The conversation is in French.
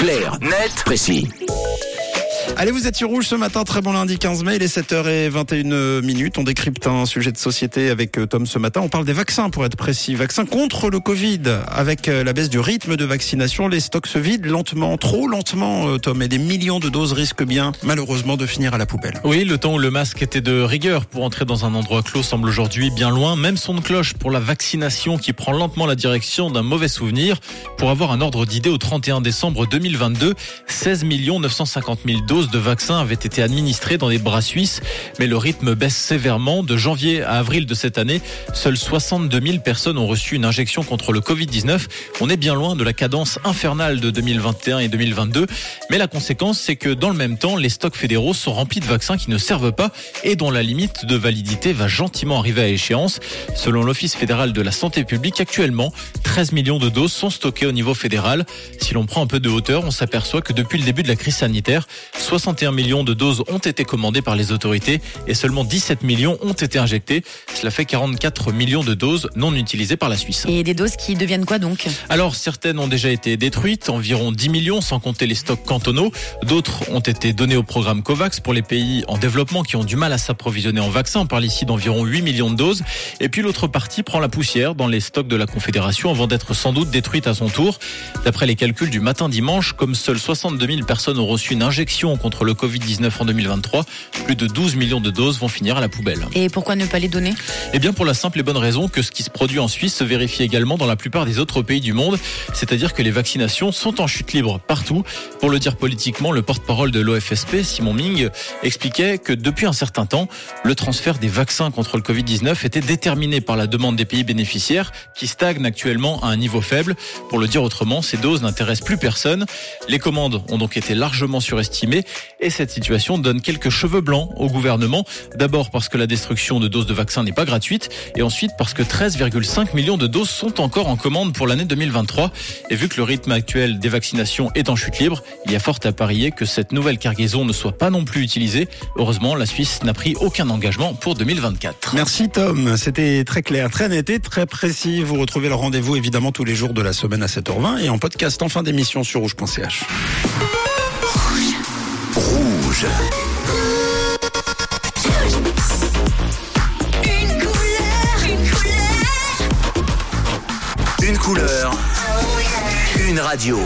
Clair, net, précis. Allez, vous êtes sur Rouge ce matin, très bon lundi 15 mai, il est 7h21 minutes. On décrypte un sujet de société avec euh, Tom ce matin. On parle des vaccins pour être précis. Vaccins contre le Covid. Avec euh, la baisse du rythme de vaccination, les stocks se vident lentement, trop lentement, euh, Tom. Et des millions de doses risquent bien, malheureusement, de finir à la poubelle. Oui, le temps où le masque était de rigueur pour entrer dans un endroit clos semble aujourd'hui bien loin. Même son de cloche pour la vaccination qui prend lentement la direction d'un mauvais souvenir. Pour avoir un ordre d'idée au 31 décembre 2022, 16 950 000 doses de vaccins avaient été administrés dans les bras suisses, mais le rythme baisse sévèrement. De janvier à avril de cette année, seules 62 000 personnes ont reçu une injection contre le Covid-19. On est bien loin de la cadence infernale de 2021 et 2022, mais la conséquence, c'est que dans le même temps, les stocks fédéraux sont remplis de vaccins qui ne servent pas et dont la limite de validité va gentiment arriver à échéance. Selon l'Office fédéral de la santé publique, actuellement, 13 millions de doses sont stockées au niveau fédéral. Si l'on prend un peu de hauteur, on s'aperçoit que depuis le début de la crise sanitaire, 61 millions de doses ont été commandées par les autorités et seulement 17 millions ont été injectées. Cela fait 44 millions de doses non utilisées par la Suisse. Et des doses qui deviennent quoi donc? Alors certaines ont déjà été détruites, environ 10 millions sans compter les stocks cantonaux. D'autres ont été données au programme COVAX pour les pays en développement qui ont du mal à s'approvisionner en vaccins. On parle ici d'environ 8 millions de doses. Et puis l'autre partie prend la poussière dans les stocks de la Confédération avant d'être sans doute détruite à son tour. D'après les calculs du matin dimanche, comme seules 62 000 personnes ont reçu une injection contre le Covid-19 en 2023, plus de 12 millions de doses vont finir à la poubelle. Et pourquoi ne pas les donner? Eh bien pour la simple et bonne raison que ce qui se produit en Suisse se vérifie également dans la plupart des autres pays du monde, c'est-à-dire que les vaccinations sont en chute libre partout. Pour le dire politiquement, le porte-parole de l'OFSP, Simon Ming, expliquait que depuis un certain temps, le transfert des vaccins contre le Covid-19 était déterminé par la demande des pays bénéficiaires qui stagnent actuellement à un niveau faible. Pour le dire autrement, ces doses n'intéressent plus personne. Les commandes ont donc été largement surestimées et cette situation donne quelques cheveux blancs au gouvernement. D'abord parce que la destruction de doses de vaccins n'est pas gratuite et ensuite parce que 13,5 millions de doses sont encore en commande pour l'année 2023. Et vu que le rythme actuel des vaccinations est en chute libre, il y a fort à parier que cette nouvelle cargaison ne soit pas non plus utilisée. Heureusement, la Suisse n'a pris aucun engagement pour 2024. Merci Tom, c'était très clair, très net et très précis. Vous retrouvez le rendez-vous évidemment tous les jours de la semaine à 7h20 et en podcast en fin d'émission sur rouge.ch. Rouge. Une couleur, une couleur, Une couleur. Une radio.